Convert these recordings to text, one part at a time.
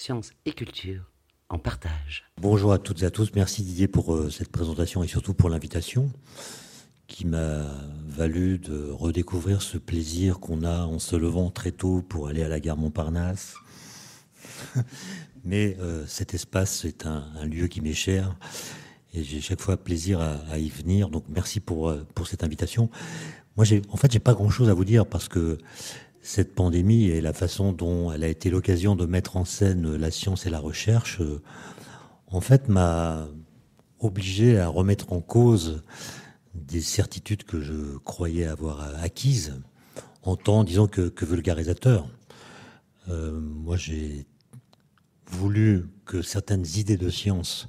sciences et culture en partage. Bonjour à toutes et à tous, merci Didier pour euh, cette présentation et surtout pour l'invitation qui m'a valu de redécouvrir ce plaisir qu'on a en se levant très tôt pour aller à la gare Montparnasse. Mais euh, cet espace est un, lieu qui m'est cher et j'ai chaque fois plaisir à, y venir. Donc merci pour, euh, pour cette invitation. Moi, en fait, j'ai pas grand chose à vous dire parce que cette pandémie et la façon dont elle a été l'occasion de mettre en scène la science et la recherche, euh, en fait, m'a obligé à remettre en cause des certitudes que je croyais avoir acquises en tant, disons, que, que vulgarisateur. Euh, moi, j'ai voulu que certaines idées de science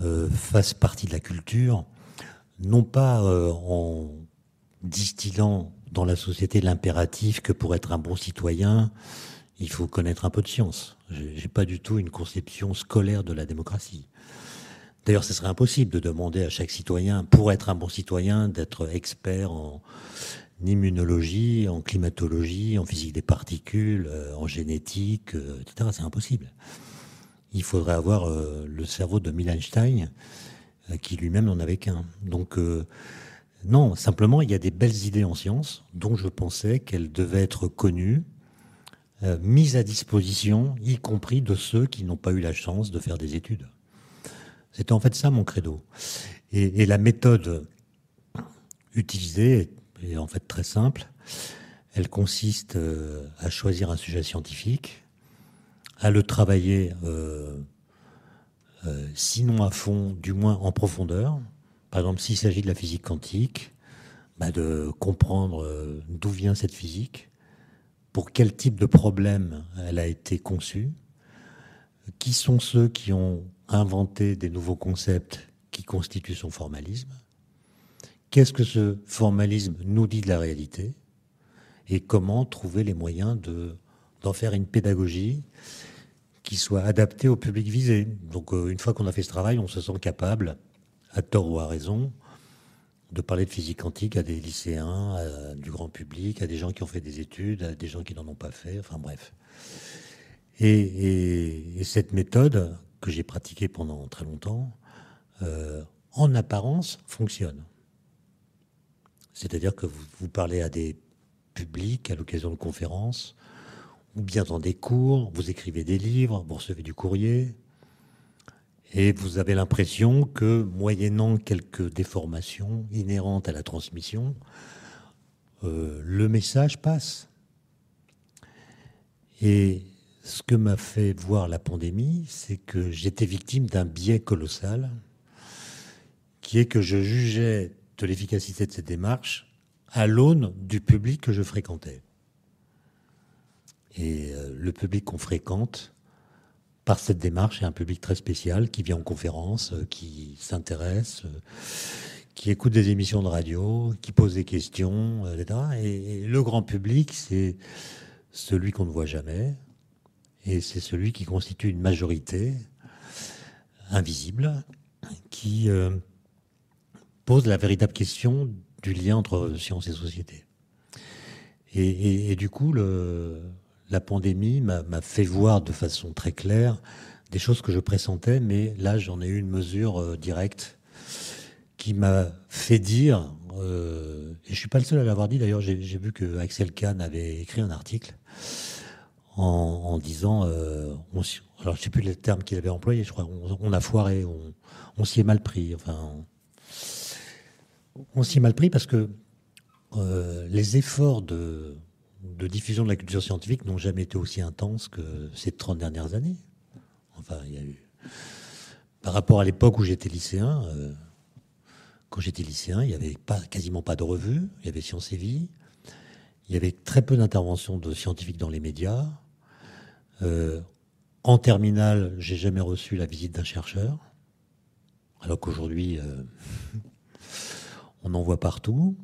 euh, fassent partie de la culture, non pas en distillant dans la société l'impératif que pour être un bon citoyen, il faut connaître un peu de science. J'ai pas du tout une conception scolaire de la démocratie. D'ailleurs, ce serait impossible de demander à chaque citoyen, pour être un bon citoyen, d'être expert en immunologie, en climatologie, en physique des particules, euh, en génétique, euh, etc. C'est impossible. Il faudrait avoir euh, le cerveau de Einstein, qui lui-même n'en avait qu'un. Donc, non, simplement, il y a des belles idées en science dont je pensais qu'elles devaient être connues, mises à disposition, y compris de ceux qui n'ont pas eu la chance de faire des études. C'était en fait ça mon credo. Et, la méthode utilisée est, en fait très simple. Elle consiste euh, à choisir un sujet scientifique, à le travailler, euh, euh, sinon à fond, du moins en profondeur. Par exemple, s'il s'agit de la physique quantique, bah, de comprendre d'où vient cette physique, pour quel type de problème elle a été conçue, qui sont ceux qui ont inventer des nouveaux concepts qui constituent son formalisme. Qu'est-ce que ce formalisme nous dit de la réalité et comment trouver les moyens de, d'en faire une pédagogie qui soit adaptée au public visé. Donc euh, une fois qu'on a fait ce travail, on se sent capable, à tort ou à raison, de parler de physique quantique à des lycéens, à du grand public, à des gens qui ont fait des études, à des gens qui n'en ont pas fait, enfin bref. Et, et cette méthode, que j'ai pratiqué pendant très longtemps, euh, en apparence, fonctionne. C'est-à-dire que vous, parlez à des publics à l'occasion de conférences, ou bien dans des cours, vous écrivez des livres, vous recevez du courrier, et vous avez l'impression que, moyennant quelques déformations inhérentes à la transmission, euh, le message passe. Et ce que m'a fait voir la pandémie, c'est que j'étais victime d'un biais colossal, qui est que je jugeais de l'efficacité de cette démarche à l'aune du public que je fréquentais. Et euh, le public qu'on fréquente par cette démarche est un public très spécial qui vient en conférence, euh, qui s'intéresse, euh, qui écoute des émissions de radio, qui pose des questions, etc. et le grand public, c'est celui qu'on ne voit jamais, et c'est celui qui constitue une majorité invisible qui euh, pose la véritable question du lien entre science et société. Et, du coup, le, la pandémie m'a fait voir de façon très claire des choses que je pressentais, mais là j'en ai eu une mesure euh, directe qui m'a fait dire, euh, et je suis pas le seul à l'avoir dit d'ailleurs, j'ai vu que Axel Kahn avait écrit un article en, disant, euh, on, alors je sais plus le terme qu'il avait employé, je crois, on, a foiré, on, s'y est mal pris, enfin, on, s'y est mal pris parce que les efforts de, diffusion de la culture scientifique n'ont jamais été aussi intenses que ces 30 dernières années. Enfin, il y a eu, par rapport à l'époque où j'étais lycéen, euh, quand j'étais lycéen, il n'y avait pas, quasiment pas de revues, il y avait Science et Vie, il y avait très peu d'interventions de scientifiques dans les médias. Euh, en terminale, j'ai jamais reçu la visite d'un chercheur, alors qu'aujourd'hui, euh, on en voit partout.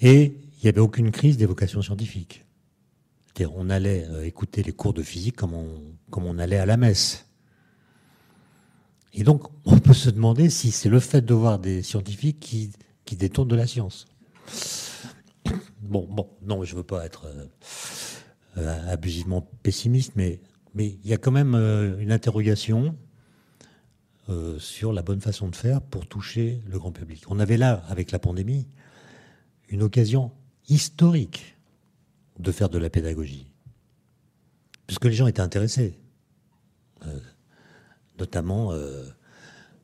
Et il n'y avait aucune crise des vocations scientifiques. On allait euh, écouter les cours de physique comme on, allait à la messe. Et donc, on peut se demander si c'est le fait de voir des scientifiques qui, détournent de la science. Bon, bon, non, je ne veux pas être euh, abusivement pessimiste, mais, il y a quand même euh, une interrogation euh, sur la bonne façon de faire pour toucher le grand public. On avait là, avec la pandémie, une occasion historique de faire de la pédagogie, puisque les gens étaient intéressés, euh, notamment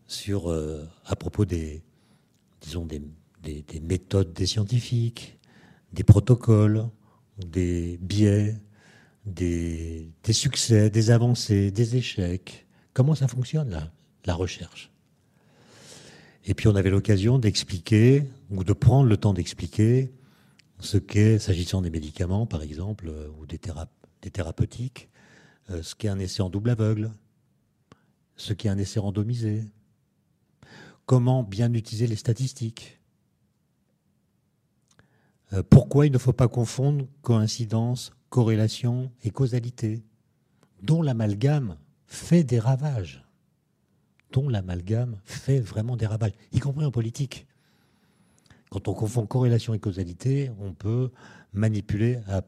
sur, à propos des, des, des méthodes des scientifiques, des protocoles, des biais, des, succès, des avancées, des échecs. Comment ça fonctionne, la recherche? Et puis on avait l'occasion d'expliquer, ou de prendre le temps d'expliquer, ce qu'est, s'agissant des médicaments, par exemple, euh, ou des, thérapeutiques, euh, ce qu'est un essai en double aveugle, ce qu'est un essai randomisé, comment bien utiliser les statistiques, euh, pourquoi il ne faut pas confondre coïncidence, corrélation et causalité, dont l'amalgame fait des ravages, dont l'amalgame fait vraiment des ravages, y compris en politique. Quand on confond corrélation et causalité, on peut manipuler à,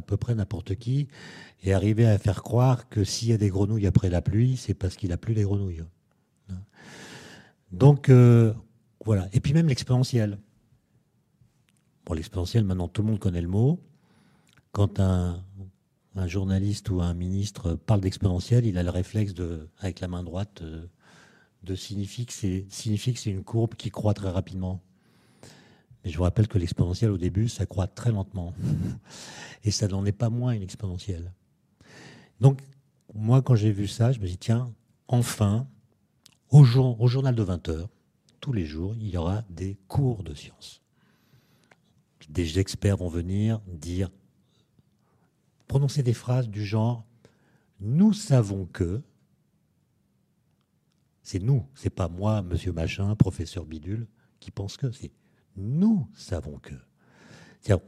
peu près n'importe qui et arriver à faire croire que s'il y a des grenouilles après la pluie, c'est parce qu'il a plu des grenouilles. Donc euh, voilà. Et puis même l'exponentiel. Bon, l'exponentiel, maintenant tout le monde connaît le mot quand un, journaliste ou un ministre parle d'exponentielle, il a le réflexe de, avec la main droite euh, de signifier que c'est une courbe qui croît très rapidement. Mais je vous rappelle que l'exponentielle au début, ça croît très lentement. Et ça n'en est pas moins une exponentielle. Donc, moi, quand j'ai vu ça, je me dis, tiens, enfin, au, journal de 20 heures, tous les jours, il y aura des cours de sciences. Des experts vont venir dire prononcer des phrases du genre Nous savons que. C'est nous, c'est pas moi, monsieur machin, professeur bidule, qui pense que. C'est nous savons que.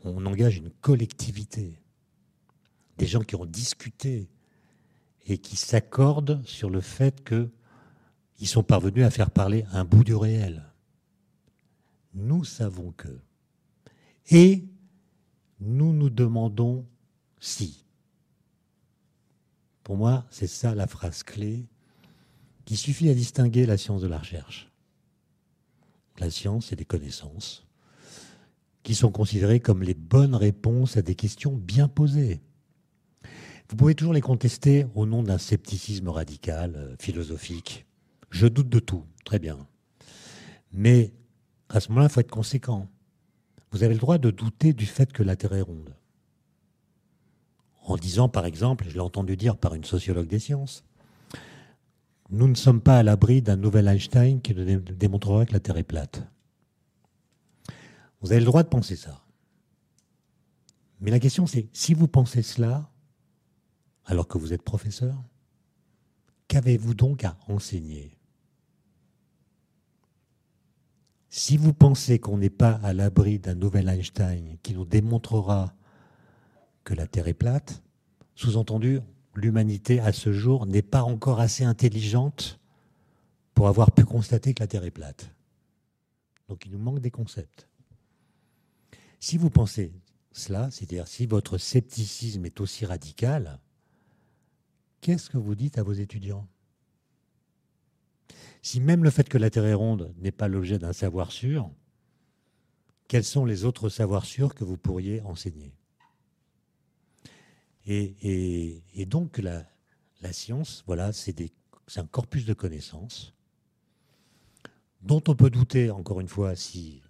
On engage une collectivité, des gens qui ont discuté et qui s'accordent sur le fait qu'ils sont parvenus à faire parler un bout du réel. Nous savons que. Et nous nous demandons si. Pour moi, c'est ça la phrase clé qui suffit à distinguer la science de la recherche. La science, c'est des connaissances qui sont considérées comme les bonnes réponses à des questions bien posées. Vous pouvez toujours les contester au nom d'un scepticisme radical, euh, philosophique. Je doute de tout, très bien. Mais à ce moment-là, il faut être conséquent. Vous avez le droit de douter du fait que la Terre est ronde en disant, par exemple, je l'ai entendu dire par une sociologue des sciences, nous ne sommes pas à l'abri d'un nouvel Einstein qui nous démontrera que la Terre est plate. Vous avez le droit de penser ça. Mais la question c'est, si vous pensez cela, alors que vous êtes professeur, qu'avez-vous donc à enseigner? Si vous pensez qu'on n'est pas à l'abri d'un nouvel Einstein qui nous démontrera que la Terre est plate. Sous-entendu, l'humanité à ce jour n'est pas encore assez intelligente pour avoir pu constater que la Terre est plate. Donc il nous manque des concepts. Si vous pensez cela, c'est-à-dire si votre scepticisme est aussi radical, qu'est-ce que vous dites à vos étudiants? Si même le fait que la Terre est ronde n'est pas l'objet d'un savoir sûr, quels sont les autres savoirs sûrs que vous pourriez enseigner? Et, donc la, science, voilà, c'est un corpus de connaissances dont on peut douter, encore une fois, si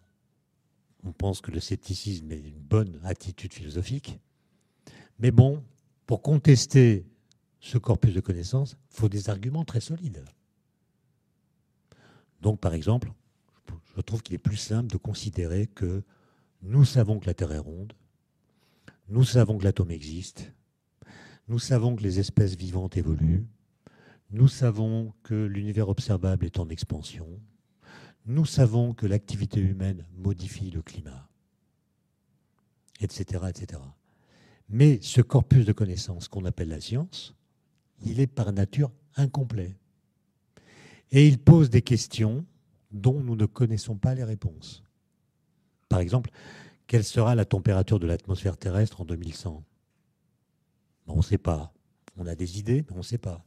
on pense que le scepticisme est une bonne attitude philosophique. Mais bon, pour contester ce corpus de connaissances, il faut des arguments très solides. Donc, par exemple, je trouve qu'il est plus simple de considérer que nous savons que la Terre est ronde, nous savons que l'atome existe, nous savons que les espèces vivantes évoluent. Nous savons que l'univers observable est en expansion. Nous savons que l'activité humaine modifie le climat, etc., etc. Mais ce corpus de connaissances qu'on appelle la science, il est par nature incomplet. Et il pose des questions dont nous ne connaissons pas les réponses. Par exemple, quelle sera la température de l'atmosphère terrestre en 2100 on ne sait pas. On a des idées, mais on ne sait pas.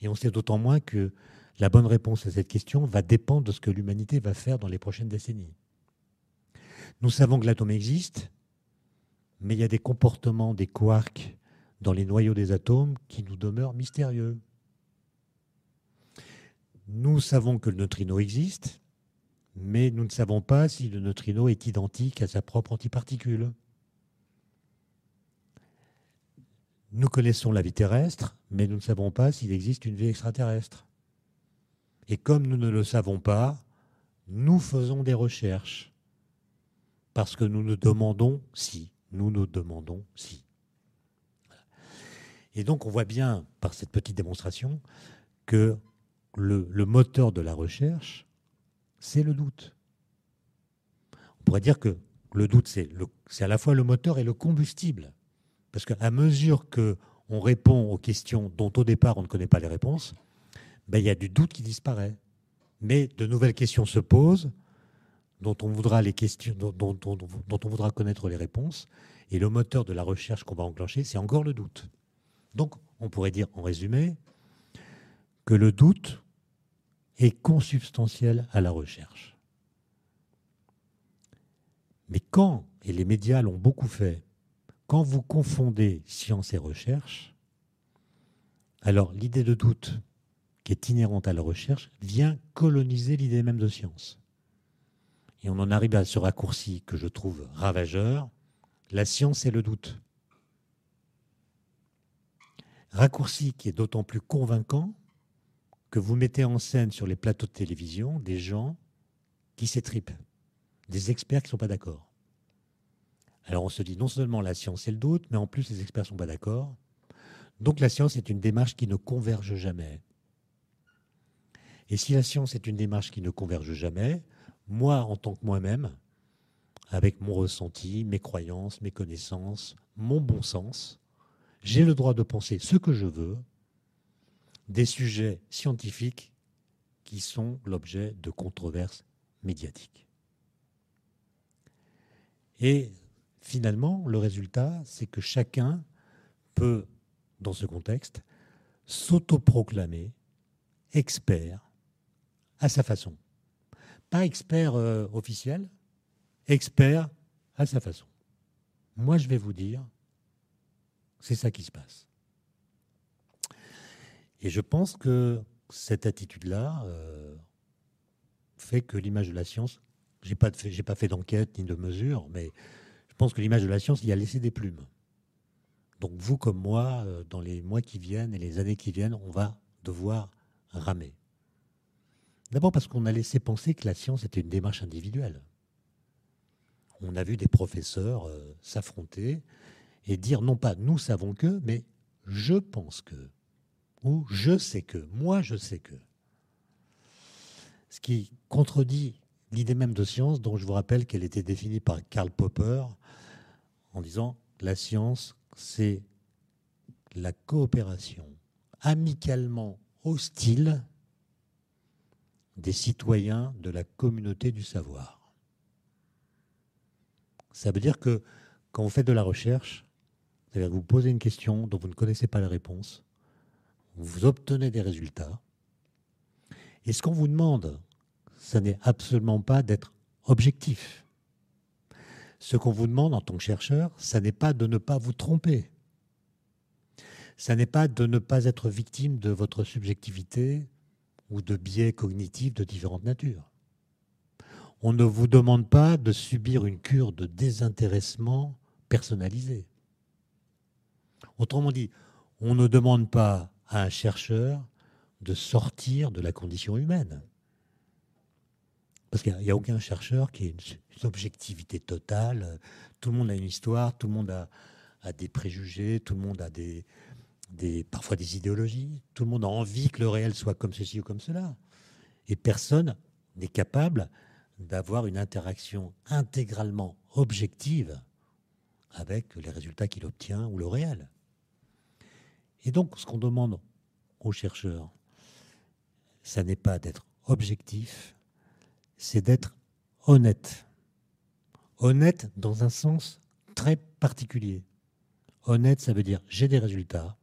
Et on sait d'autant moins que la bonne réponse à cette question va dépendre de ce que l'humanité va faire dans les prochaines décennies. Nous savons que l'atome existe, mais il y a des comportements des quarks dans les noyaux des atomes qui nous demeurent mystérieux. Nous savons que le neutrino existe, mais nous ne savons pas si le neutrino est identique à sa propre antiparticule. Nous connaissons la vie terrestre, mais nous ne savons pas s'il existe une vie extraterrestre. Et comme nous ne le savons pas, nous faisons des recherches. Parce que nous nous demandons si. Nous nous demandons si. Et donc on voit bien par cette petite démonstration que le, moteur de la recherche, c'est le doute. On pourrait dire que le doute, c'est à la fois le moteur et le combustible. Parce qu'à mesure qu'on répond aux questions dont au départ on ne connaît pas les réponses, ben, il y a du doute qui disparaît. Mais de nouvelles questions se posent, dont on voudra, les questions, dont, dont, dont on voudra connaître les réponses. Et le moteur de la recherche qu'on va enclencher, c'est encore le doute. Donc, on pourrait dire, en résumé, que le doute est consubstantiel à la recherche. Mais quand, et les médias l'ont beaucoup fait, quand vous confondez science et recherche, alors l'idée de doute qui est inhérente à la recherche, vient coloniser l'idée même de science. Et on en arrive à ce raccourci que je trouve ravageur, la science et le doute. Raccourci qui est d'autant plus convaincant que vous mettez en scène sur les plateaux de télévision des gens qui s'étripent, des experts qui ne sont pas d'accord. Alors on se dit non seulement la science et le doute, mais en plus les experts ne sont pas d'accord. Donc la science est une démarche qui ne converge jamais. Et si la science est une démarche qui ne converge jamais, moi, en tant que moi-même, avec mon ressenti, mes croyances, mes connaissances, mon bon sens, j'ai le droit de penser ce que je veux des sujets scientifiques qui sont l'objet de controverses médiatiques. Et finalement, le résultat, c'est que chacun peut, dans ce contexte, s'autoproclamer expert à sa façon. Pas expert euh, officiel, expert à sa façon. Moi, je vais vous dire, c'est ça qui se passe. Et je pense que cette attitude-là euh, fait que l'image de la science, j'ai pas, pas fait d'enquête ni de mesure, mais je pense que l'image de la science y a laissé des plumes. Donc vous comme moi, euh, dans les mois qui viennent et les années qui viennent, on va devoir ramer. D'abord parce qu'on a laissé penser que la science était une démarche individuelle. On a vu des professeurs euh, s'affronter et dire non pas nous savons que, mais je pense que, ou je sais que, moi je sais que. Ce qui contredit l'idée même de science, dont je vous rappelle qu'elle était définie par Karl Popper en disant la science, c'est la coopération amicalement hostile des citoyens de la communauté du savoir. Ça veut dire que quand vous faites de la recherche, c'est-à-dire que vous posez une question dont vous ne connaissez pas la réponse, vous obtenez des résultats, et ce qu'on vous demande, ce n'est absolument pas d'être objectif. Ce qu'on vous demande en tant que chercheur, ce n'est pas de ne pas vous tromper. Ce n'est pas de ne pas être victime de votre subjectivité ou de biais cognitifs de différentes natures. On ne vous demande pas de subir une cure de désintéressement personnalisé. Autrement dit, on ne demande pas à un chercheur de sortir de la condition humaine. Parce qu'il n'y a, aucun chercheur qui ait une, objectivité totale. Tout le monde a une histoire, tout le monde a des préjugés, tout le monde a des, parfois des idéologies. Tout le monde a envie que le réel soit comme ceci ou comme cela. Et personne n'est capable d'avoir une interaction intégralement objective avec les résultats qu'il obtient ou le réel. Et donc, ce qu'on demande aux chercheurs, ça n'est pas d'être objectif, c'est d'être honnête. Honnête dans un sens très particulier. Honnête, ça veut dire j'ai des résultats,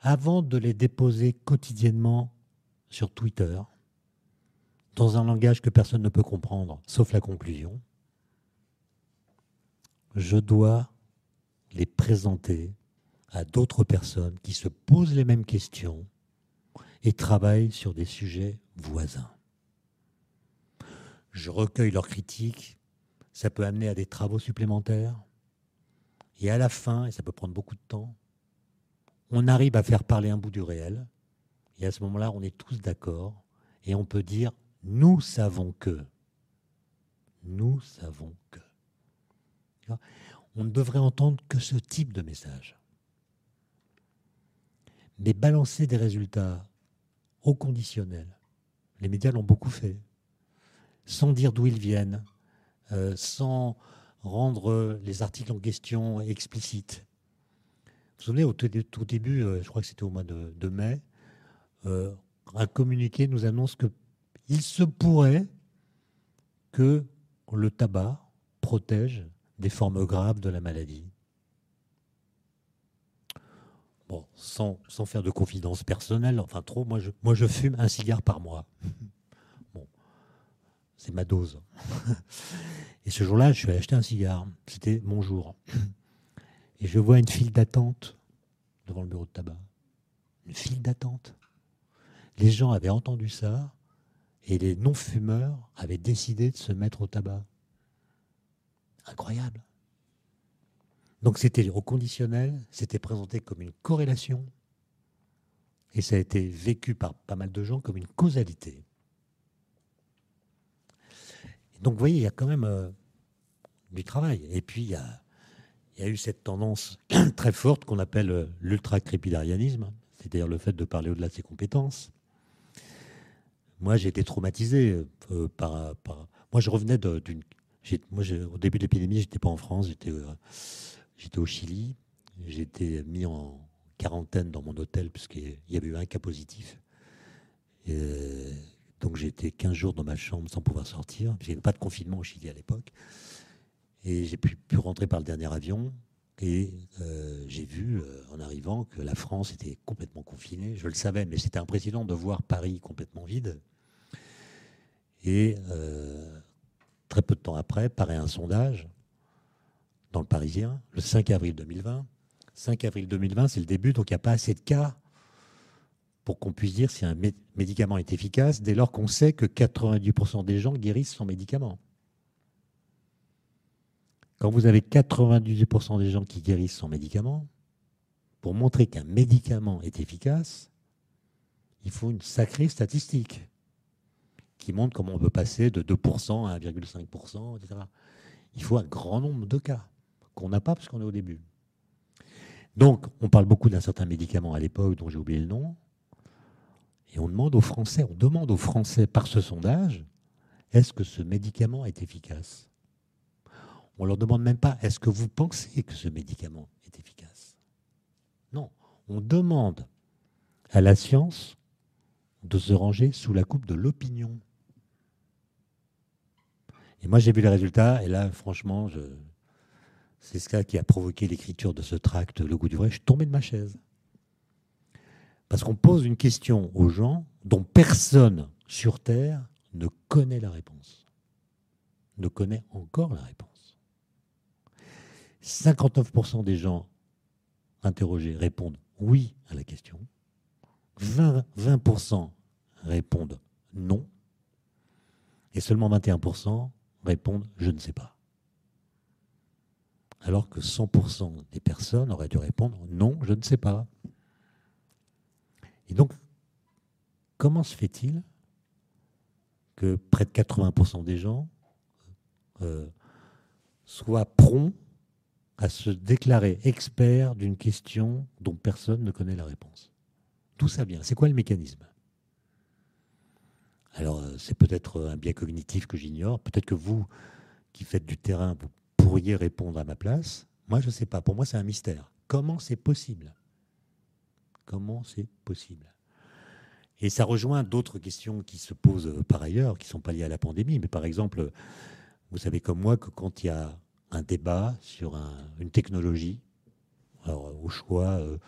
avant de les déposer quotidiennement sur Twitter, dans un langage que personne ne peut comprendre, sauf la conclusion, je dois les présenter à d'autres personnes qui se posent les mêmes questions et travaillent sur des sujets voisins. Je recueille leurs critiques, ça peut amener à des travaux supplémentaires, et à la fin, et ça peut prendre beaucoup de temps, on arrive à faire parler un bout du réel, et à ce moment-là, on est tous d'accord, et on peut dire, nous savons que, nous savons que. On ne devrait entendre que ce type de message. Mais balancer des résultats au conditionnel, les médias l'ont beaucoup fait, sans dire d'où ils viennent, euh, sans rendre les articles en question explicites. Vous vous au tout début, euh, je crois que c'était au mois de, mai, euh, un communiqué nous annonce qu'il se pourrait que le tabac protège des formes graves de la maladie. Bon, sans, faire de confidence personnelle, enfin trop, moi je fume un cigare par mois. C'est ma dose. Et ce jour-là, je suis allé acheter un cigare. C'était mon jour. Et je vois une file d'attente devant le bureau de tabac. Une file d'attente. Les gens avaient entendu ça et les non-fumeurs avaient décidé de se mettre au tabac. Incroyable. Donc c'était au conditionnel, c'était présenté comme une corrélation et ça a été vécu par pas mal de gens comme une causalité. Donc vous voyez, il y a quand même euh, du travail. Et puis il y a, eu cette tendance très forte qu'on appelle euh, l'ultra-crépidarianisme, c'est-à-dire le fait de parler au-delà de ses compétences. Moi, j'ai été traumatisé euh, par, Moi, je revenais d'une. Au début de l'épidémie, j'étais pas en France, j'étais j'étais au Chili. Été mis en quarantaine dans mon hôtel puisqu'il y avait eu un cas positif. Et donc été 15 jours dans ma chambre sans pouvoir sortir. Il n'y avait pas de confinement au Chili à l'époque. Et j'ai pu, pu, rentrer par le dernier avion. Et euh, j'ai vu euh, en arrivant que la France était complètement confinée. Je le savais, mais c'était impressionnant de voir Paris complètement vide. Et euh, très peu de temps après, paraît un sondage dans le Parisien, le 5 avril 2020. 5 avril 2020, c'est le début, donc il n'y a pas assez de cas pour qu'on puisse dire si un médicament est efficace, dès lors qu'on sait que 90% des gens guérissent sans médicament. Quand vous avez 98% des gens qui guérissent sans médicament, pour montrer qu'un médicament est efficace, il faut une sacrée statistique qui montre comment on peut passer de 2% à 1,5%, etc. Il faut un grand nombre de cas qu'on n'a pas parce qu'on est au début. Donc, on parle beaucoup d'un certain médicament à l'époque dont j'ai oublié le nom, et on demande aux Français, on demande aux Français par ce sondage, est-ce que ce médicament est efficace? On leur demande même pas, est-ce que vous pensez que ce médicament est efficace? Non, on demande à la science de se ranger sous la coupe de l'opinion. Et moi, j'ai vu les résultats, et là, franchement, c'est ce qui a provoqué l'écriture de ce tract, Le goût du vrai. Je suis tombé de ma chaise. Parce qu'on pose une question aux gens dont personne sur Terre ne connaît la réponse. Ne connaît encore la réponse. 59% des gens interrogés répondent oui à la question. 20%, 20 répondent non. Et seulement 21% répondent je ne sais pas. Alors que 100% des personnes auraient dû répondre non, je ne sais pas. Et donc, comment se fait-il que près de 80% des gens euh, soient prompts à se déclarer experts d'une question dont personne ne connaît la réponse? Tout ça vient? C'est quoi le mécanisme? Alors, euh, c'est peut-être un biais cognitif que j'ignore. Peut-être que vous, qui faites du terrain, vous pourriez répondre à ma place. Moi, je ne sais pas. Pour moi, c'est un mystère. Comment c'est possible? Comment c'est possible Et ça rejoint d'autres questions qui se posent euh, par ailleurs, qui ne sont pas liées à la pandémie. Mais par exemple, vous savez comme moi que quand il y a un débat sur une technologie, alors au choix, euh,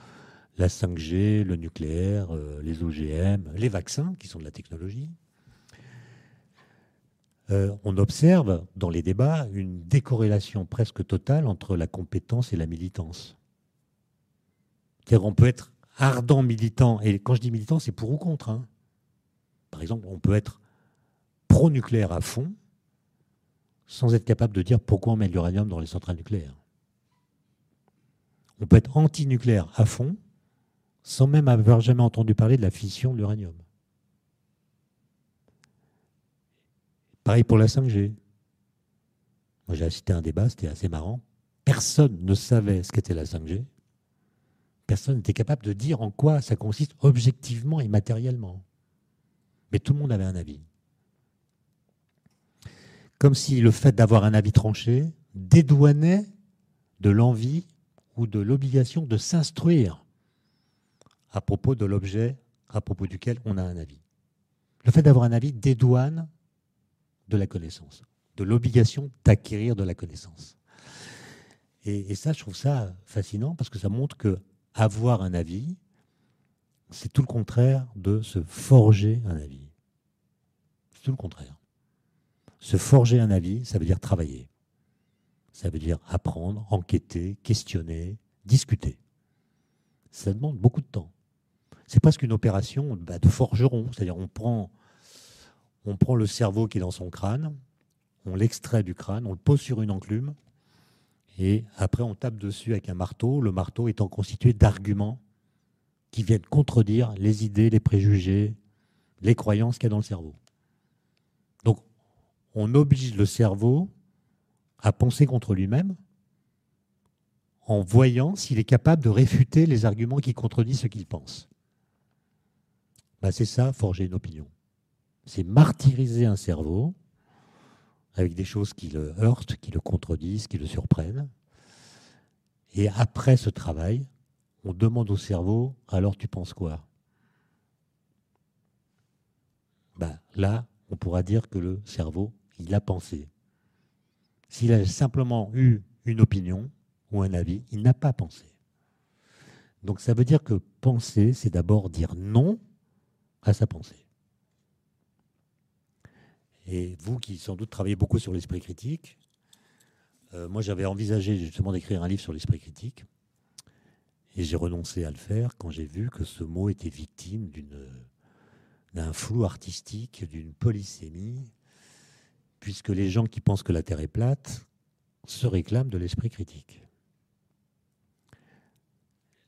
la 5G, le nucléaire, euh, les OGM, les vaccins, qui sont de la technologie. Euh, on observe dans les débats une décorrélation presque totale entre la compétence et la militance. C'est-à-dire qu'on peut être ardent militant, et quand je dis militant, c'est pour ou contre. Hein. Par exemple, on peut être pro-nucléaire à fond, sans être capable de dire pourquoi on met de l'uranium dans les centrales nucléaires. On peut être anti-nucléaire à fond, sans même avoir jamais entendu parler de la fission de l'uranium. Pareil pour la 5G. Moi, j'ai assisté un débat, c'était assez marrant. Personne ne savait ce qu'était la 5G. Personne n'était capable de dire en quoi ça consiste objectivement et matériellement. Mais tout le monde avait un avis. Comme si le fait d'avoir un avis tranché dédouanait de l'envie ou de l'obligation de s'instruire à propos de l'objet à propos duquel on a un avis. Le fait d'avoir un avis dédouane de la connaissance, de l'obligation d'acquérir de la connaissance. Et, ça, je trouve ça fascinant parce que ça montre que avoir un avis, c'est tout le contraire de se forger un avis. C'est tout le contraire. Se forger un avis, ça veut dire travailler. Ça veut dire apprendre, enquêter, questionner, discuter. Ça demande beaucoup de temps c'est presque une opération bah, de forgeron. C'est-à-dire on prend, on prend le cerveau qui est dans son crâne, on l'extrait du crâne, on le pose sur une enclume, et après on tape dessus avec un marteau, le marteau étant constitué d'arguments qui viennent contredire les idées, les préjugés, les croyances qu'il y a dans le cerveau. Donc on oblige le cerveau à penser contre lui-même en voyant s'il est capable de réfuter les arguments qui contredisent ce qu'il pense. Bah, c'est ça, forger une opinion. C'est martyriser un cerveau avec des choses qui le heurtent, qui le contredisent, qui le surprennent. Et après ce travail, on demande au cerveau, alors tu penses quoi? Bah, Là, on pourra dire que le cerveau, il a pensé. S'il a simplement eu une opinion ou un avis, il n'a pas pensé. Donc ça veut dire que penser, c'est d'abord dire non à sa pensée. Et vous qui sans doute travaillez beaucoup sur l'esprit critique, euh, moi j'avais envisagé justement d'écrire un livre sur l'esprit critique, et j'ai renoncé à le faire quand j'ai vu que ce mot était victime d'un flou artistique, d'une polysémie, puisque les gens qui pensent que la Terre est plate se réclament de l'esprit critique.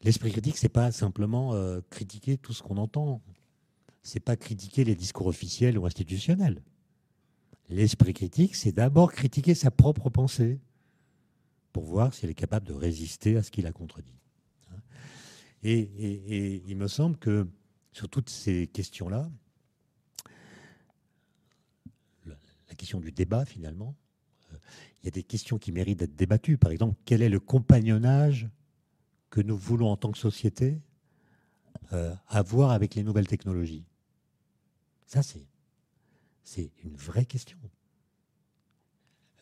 L'esprit critique, c'est pas simplement euh, critiquer tout ce qu'on entend c'est pas critiquer les discours officiels ou institutionnels. L'esprit critique, c'est d'abord critiquer sa propre pensée pour voir si elle est capable de résister à ce qui la contredit. Et, il me semble que sur toutes ces questions-là, la question du débat finalement, euh, il y a des questions qui méritent d'être débattues. Par exemple, quel est le compagnonnage que nous voulons en tant que société euh, avoir avec les nouvelles technologies? Ça, c'est une vraie question.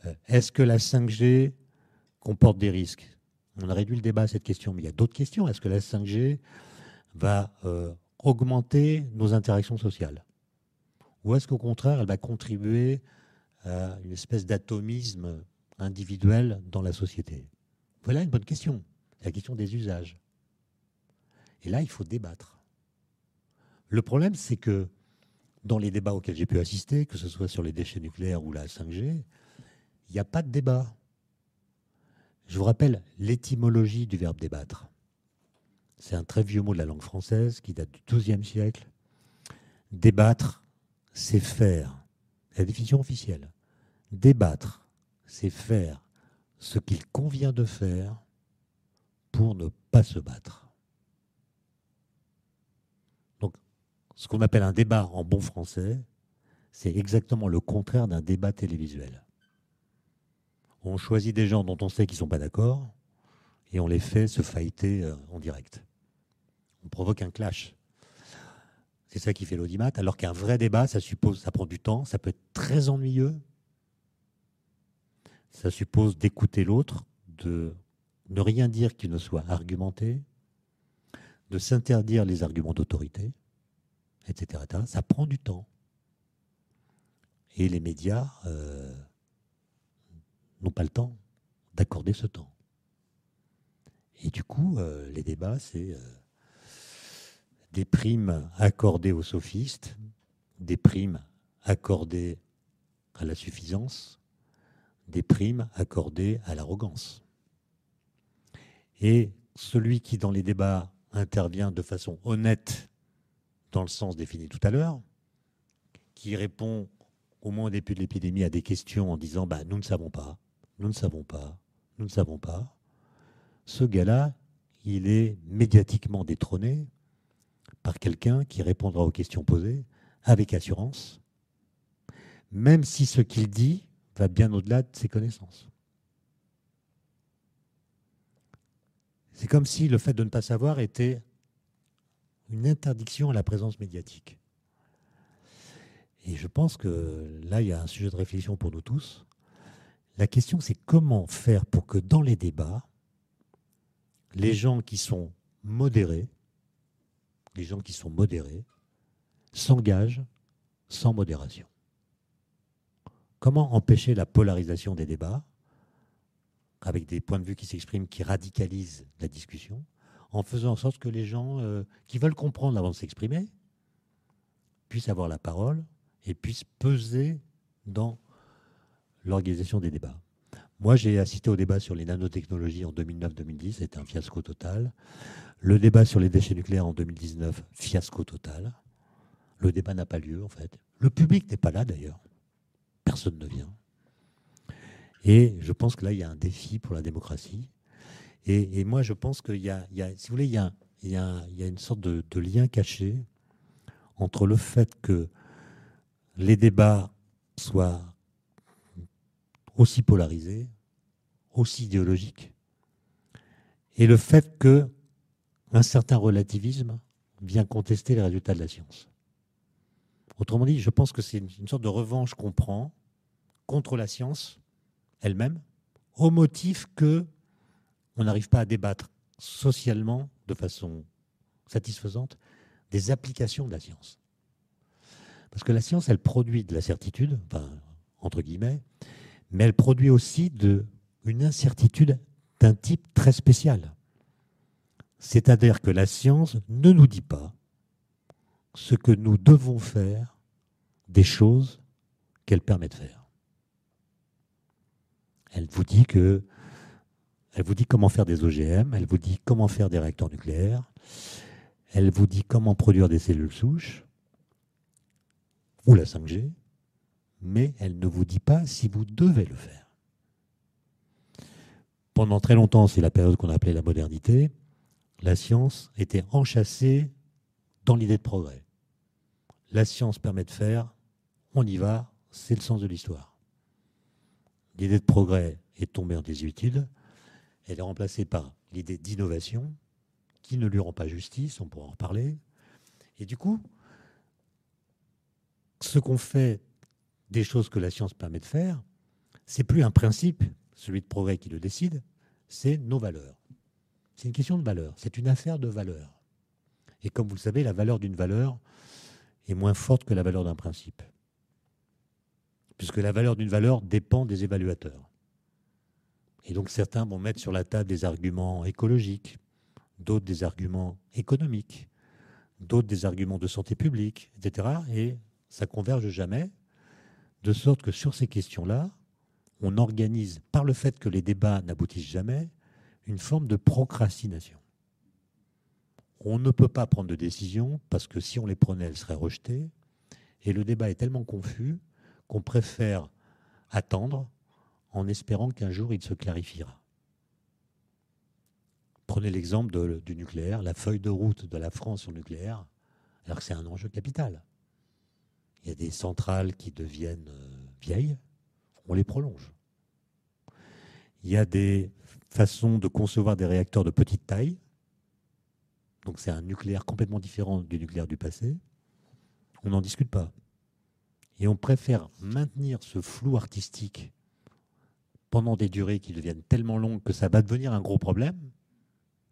Euh, est-ce que la 5G comporte des risques? On a réduit le débat à cette question, mais il y a d'autres questions. Est-ce que la 5G va euh, augmenter nos interactions sociales? Ou est-ce qu'au contraire, elle va contribuer à une espèce d'atomisme individuel dans la société? Voilà une bonne question. C'est la question des usages. Et là, il faut débattre. Le problème, c'est que dans les débats auxquels j'ai pu assister, que ce soit sur les déchets nucléaires ou la 5G, il n'y a pas de débat. Je vous rappelle l'étymologie du verbe débattre. C'est un très vieux mot de la langue française qui date du XIIe siècle. Débattre, c'est faire. La définition officielle. Débattre, c'est faire ce qu'il convient de faire pour ne pas se battre. Ce qu'on appelle un débat en bon français, c'est exactement le contraire d'un débat télévisuel. On choisit des gens dont on sait qu'ils ne sont pas d'accord et on les fait se fighter euh, en direct. On provoque un clash. C'est ça qui fait l'audimat. Alors qu'un vrai débat, ça suppose, ça prend du temps, ça peut être très ennuyeux. Ça suppose d'écouter l'autre, de ne rien dire qui ne soit argumenté, de s'interdire les arguments d'autorité, etc., Ça prend du temps. Et les médias euh, n'ont pas le temps d'accorder ce temps. Et du coup, euh, les débats, c'est euh, des primes accordées aux sophistes, des primes accordées à la suffisance, des primes accordées à l'arrogance. Et celui qui, dans les débats, intervient de façon honnête, dans le sens défini tout à l'heure, qui répond au moins au début de l'épidémie à des questions en disant bah, Nous ne savons pas, nous ne savons pas, nous ne savons pas, ce gars-là, il est médiatiquement détrôné par quelqu'un qui répondra aux questions posées avec assurance, même si ce qu'il dit va bien au-delà de ses connaissances. C'est comme si le fait de ne pas savoir était une interdiction à la présence médiatique. Et je pense que là, il y a un sujet de réflexion pour nous tous. La question, c'est comment faire pour que dans les débats, les gens qui sont modérés, les gens qui sont modérés, s'engagent sans modération. Comment empêcher la polarisation des débats avec des points de vue qui s'expriment, qui radicalisent la discussion, en faisant en sorte que les gens euh, qui veulent comprendre avant de s'exprimer puissent avoir la parole et puissent peser dans l'organisation des débats. Moi, j'ai assisté au débat sur les nanotechnologies en 2009-2010, c'était un fiasco total. Le débat sur les déchets nucléaires en 2019, fiasco total. Le débat n'a pas lieu, en fait. Le public n'est pas là, d'ailleurs. Personne ne vient. Et je pense que là, il y a un défi pour la démocratie. Et, moi, je pense qu'il y, a, si vous voulez, il y a, une sorte de, lien caché entre le fait que les débats soient aussi polarisés, aussi idéologiques, et le fait que un certain relativisme vient contester les résultats de la science. Autrement dit, je pense que c'est une sorte de revanche qu'on prend contre la science elle-même, au motif que on n'arrive pas à débattre socialement de façon satisfaisante des applications de la science. Parce que la science, elle produit de la certitude, entre guillemets, mais elle produit aussi de, une incertitude d'un type très spécial. C'est-à-dire que la science ne nous dit pas ce que nous devons faire des choses qu'elle permet de faire. Elle vous dit que, elle vous dit comment faire des OGM, elle vous dit comment faire des réacteurs nucléaires, elle vous dit comment produire des cellules souches ou la 5G, mais elle ne vous dit pas si vous devez le faire. Pendant très longtemps, c'est la période qu'on appelait la modernité, la science était enchâssée dans l'idée de progrès. La science permet de faire, on y va, c'est le sens de l'histoire l'idée de progrès est tombée en désuétude. Elle est remplacée par l'idée d'innovation, qui ne lui rend pas justice, on pourra en reparler. Et du coup, ce qu'on fait des choses que la science permet de faire, c'est plus un principe, celui de progrès qui le décide, c'est nos valeurs. C'est une question de valeur, c'est une affaire de valeur. Et comme vous le savez, la valeur d'une valeur est moins forte que la valeur d'un principe puisque la valeur d'une valeur dépend des évaluateurs. Et donc certains vont mettre sur la table des arguments écologiques, d'autres des arguments économiques, d'autres des arguments de santé publique, etc. Et ça converge jamais, de sorte que sur ces questions-là, on organise, par le fait que les débats n'aboutissent jamais, une forme de procrastination. On ne peut pas prendre de décision parce que si on les prenait, elles seraient rejetées. Et le débat est tellement confus qu'on préfère attendre en espérant qu'un jour il se clarifiera. Prenez l'exemple du nucléaire, la feuille de route de la France le nucléaire, alors que c'est un enjeu capital. Il y a des centrales qui deviennent euh, vieilles, on les prolonge. Il y a des façons de concevoir des réacteurs de petite taille, donc c'est un nucléaire complètement différent du nucléaire du passé, on n'en discute pas. Et on préfère maintenir ce flou artistique pendant des durées qui deviennent tellement longues que ça va devenir un gros problème,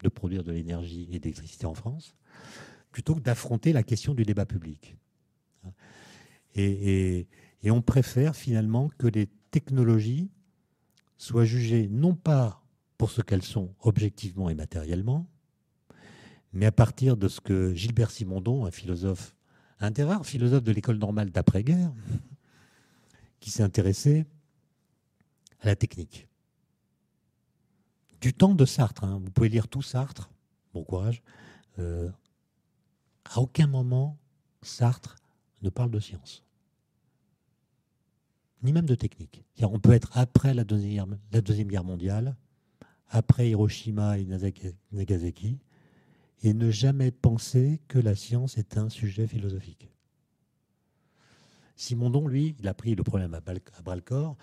de produire de l'énergie et de l'électricité en France, plutôt que d'affronter la question du débat public. Et, et, on préfère finalement que les technologies soient jugées non pas pour ce qu'elles sont objectivement et matériellement, mais à partir de ce que Gilbert Simondon, un philosophe, un des rares philosophes de l'école normale d'après-guerre, qui s'est intéressé à la technique. Du temps de Sartre, hein. vous pouvez lire tout Sartre, bon courage. Euh, à aucun moment, Sartre ne parle de science, ni même de technique. On peut être après la deuxième, la deuxième Guerre mondiale, après Hiroshima et Nagasaki, et ne jamais penser que la science est un sujet philosophique. Simondon, lui, il a pris le problème à bras le corps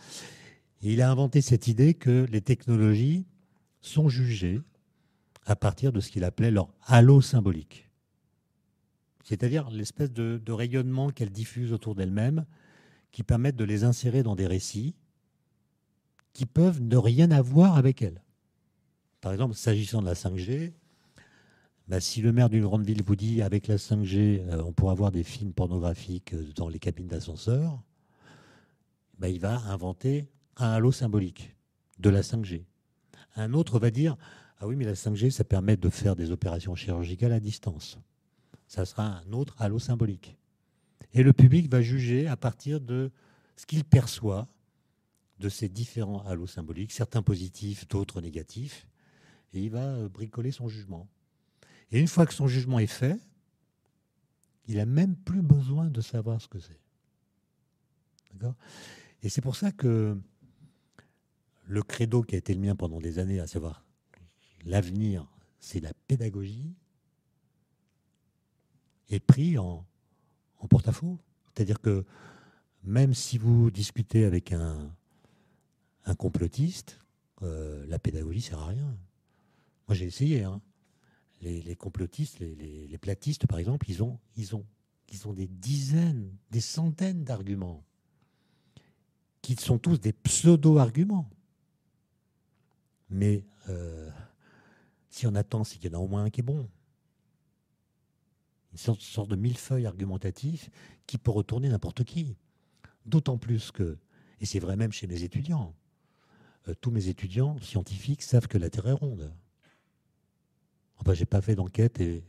il a inventé cette idée que les technologies sont jugées à partir de ce qu'il appelait leur halo symbolique. C'est-à-dire l'espèce de, rayonnement qu'elles diffusent autour d'elles-mêmes qui permettent de les insérer dans des récits qui peuvent ne rien avoir avec elles. Par exemple, s'agissant de la 5G, bah, si le maire d'une grande ville vous dit avec la 5G, euh, on pourra voir des films pornographiques dans les cabines d'ascenseur, bah, il va inventer un halo symbolique de la 5G. Un autre va dire Ah oui, mais la 5G, ça permet de faire des opérations chirurgicales à distance. Ça sera un autre halo symbolique. Et le public va juger à partir de ce qu'il perçoit de ces différents halos symboliques, certains positifs, d'autres négatifs, et il va euh, bricoler son jugement. Et une fois que son jugement est fait, il n'a même plus besoin de savoir ce que c'est. D'accord? Et c'est pour ça que le credo qui a été le mien pendant des années, à savoir l'avenir, c'est la pédagogie, est pris en, porte-à-faux. C'est-à-dire que même si vous discutez avec un, complotiste, euh, la pédagogie ne sert à rien. Moi, j'ai essayé. Hein les, complotistes, les, platistes, par exemple, ils ont des dizaines, des centaines d'arguments, qui sont tous des pseudo-arguments. Mais euh, si on attend, c'est qu'il y en a au moins un qui est bon. Une sorte, de millefeuille argumentatif qui peut retourner n'importe qui. D'autant plus que, et c'est vrai même chez mes étudiants, euh, tous mes étudiants scientifiques savent que la Terre est ronde. Enfin, j'ai pas fait d'enquête et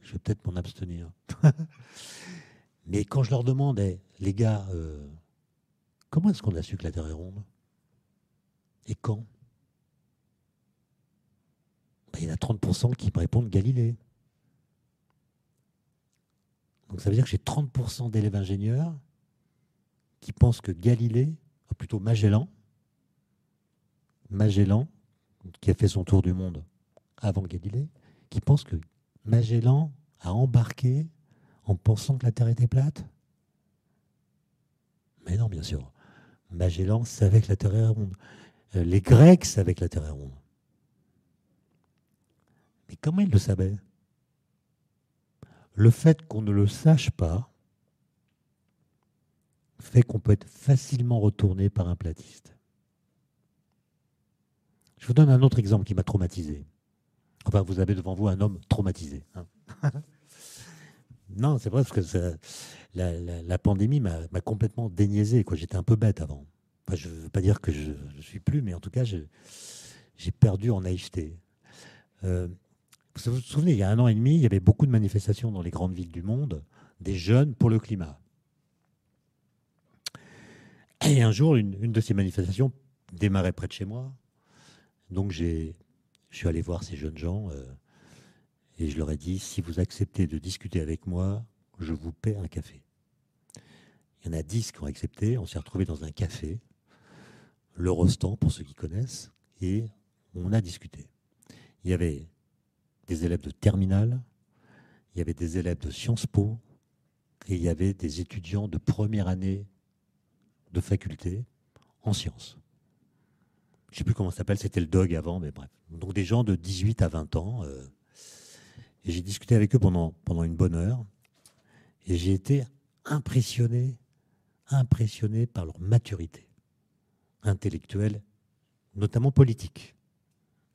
je vais peut-être m'en abstenir. Mais quand je leur demande, les gars, euh, comment est-ce qu'on a su que la Terre est ronde? Et quand? Il y en a 30% qui me répondent Galilée. Donc ça veut dire que j'ai 30% d'élèves ingénieurs qui pensent que Galilée, plutôt Magellan, Magellan, qui a fait son tour du monde avant Galilée, qui pense que Magellan a embarqué en pensant que la Terre était plate Mais non, bien sûr. Magellan savait que la Terre est ronde. Euh, les Grecs savaient que la Terre est ronde. Mais comment ils le savaient Le fait qu'on ne le sache pas fait qu'on peut être facilement retourné par un platiste. Je vous donne un autre exemple qui m'a traumatisé. Enfin, vous avez devant vous un homme traumatisé. Hein. non, c'est vrai, parce que la, pandémie m'a complètement déniaisé. J'étais un peu bête avant. je ne veux pas dire que je ne suis plus, mais en tout cas, j'ai perdu en naïveté. Euh, vous vous souvenez, il y a un an et demi, il y avait beaucoup de manifestations dans les grandes villes du monde, des jeunes pour le climat. Et un jour, une, de ces manifestations démarrait près de chez moi. Donc je suis allé voir ces jeunes gens euh, et je leur ai dit, si vous acceptez de discuter avec moi, je vous paie un café. Il y en a dix qui ont accepté. On s'est retrouvés dans un café, le Rostand pour ceux qui connaissent, et on a discuté. Il y avait des élèves de terminale, il y avait des élèves de Sciences Po, et il y avait des étudiants de première année de faculté en sciences je ne sais plus comment ça s'appelle, c'était le dog avant, mais bref. Donc des gens de 18 à 20 ans. Euh, j'ai discuté avec eux pendant, pendant une bonne heure. Et j'ai été impressionné, impressionné par leur maturité intellectuelle, notamment politique.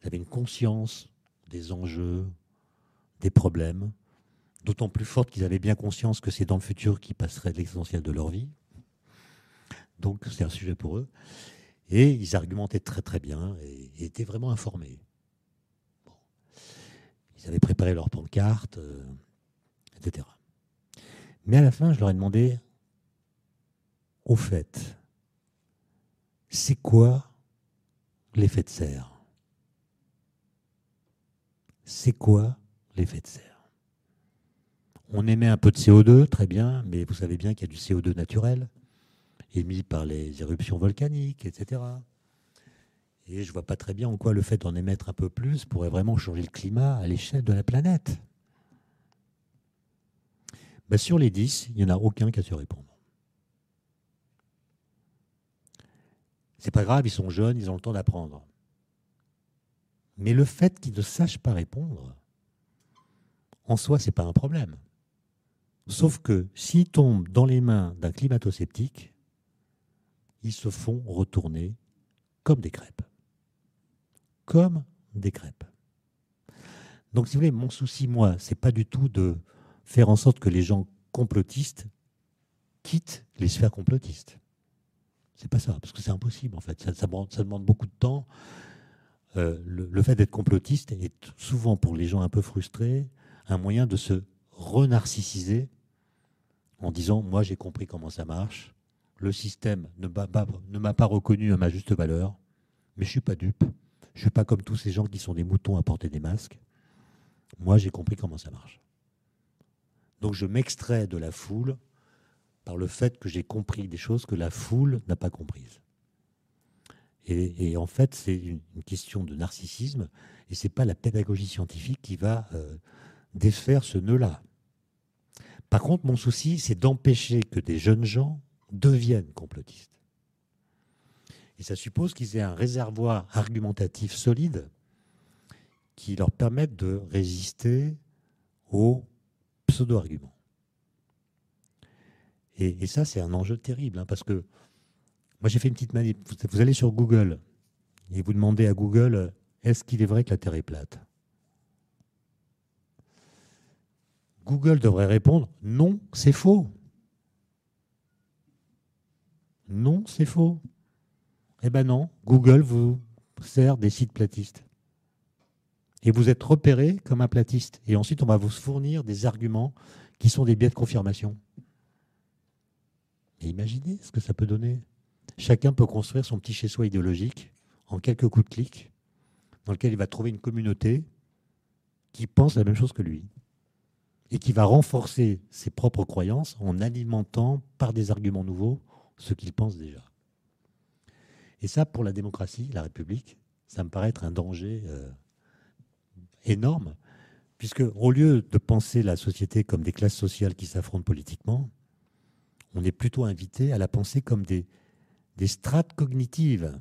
Ils avaient une conscience des enjeux, des problèmes, d'autant plus fortes qu'ils avaient bien conscience que c'est dans le futur qu'ils passeraient l'essentiel de leur vie. Donc c'est un sujet pour eux. Et ils argumentaient très très bien et, étaient vraiment informés. Ils avaient préparé leur pancarte, euh, etc. Mais à la fin, je leur ai demandé, au fait, c'est quoi l'effet de serre? C'est quoi l'effet de serre? On émet un peu de CO2, très bien, mais vous savez bien qu'il y a du CO2 naturel, émis par les éruptions volcaniques, etc. Et je ne vois pas très bien en quoi le fait d'en émettre un peu plus pourrait vraiment changer le climat à l'échelle de la planète. Ben, sur les 10, il n'y en a aucun qui a su répondre. C'est pas grave, ils sont jeunes, ils ont le temps d'apprendre. Mais le fait qu'ils ne sachent pas répondre, en soi, ce n'est pas un problème. Sauf que s'ils tombent dans les mains d'un climato-sceptique, ils se font retourner comme des crêpes. Comme des crêpes. Donc, si vous voulez, mon souci, moi, c'est pas du tout de faire en sorte que les gens complotistes quittent les sphères complotistes. C'est pas ça, parce que c'est impossible en fait. Ça, demande beaucoup de temps. Euh, le, fait d'être complotiste est souvent pour les gens un peu frustrés un moyen de se renarcissiser en disant moi j'ai compris comment ça marche, le système ne m'a pas, reconnu à ma juste valeur, mais je suis pas dupe, je suis pas comme tous ces gens qui sont des moutons à porter des masques. Moi j'ai compris comment ça marche. Donc je m'extrais de la foule par le fait que j'ai compris des choses que la foule n'a pas comprises. Et, en fait, c'est une, question de narcissisme, et ce n'est pas la pédagogie scientifique qui va euh, défaire ce nœud-là. Par contre, mon souci, c'est d'empêcher que des jeunes gens deviennent complotistes. Et ça suppose qu'ils aient un réservoir argumentatif solide qui leur permette de résister aux pseudo-arguments. Et, ça, c'est un enjeu terrible, hein, parce que moi, j'ai fait une petite manip. Vous, allez sur Google et vous demandez à Google est-ce qu'il est vrai que la Terre est plate? Google devrait répondre non, c'est faux. Non, c'est faux. Eh ben non, Google vous sert des sites platistes. Et vous êtes repéré comme un platiste. Et ensuite, on va vous fournir des arguments qui sont des biais de confirmation. Imaginez ce que ça peut donner. Chacun peut construire son petit chez-soi idéologique en quelques coups de clic, dans lequel il va trouver une communauté qui pense la même chose que lui et qui va renforcer ses propres croyances en alimentant par des arguments nouveaux ce qu'il pense déjà. Et ça, pour la démocratie, la République, ça me paraît être un danger euh, énorme, puisque au lieu de penser la société comme des classes sociales qui s'affrontent politiquement, on est plutôt invité à la penser comme des, des strates cognitives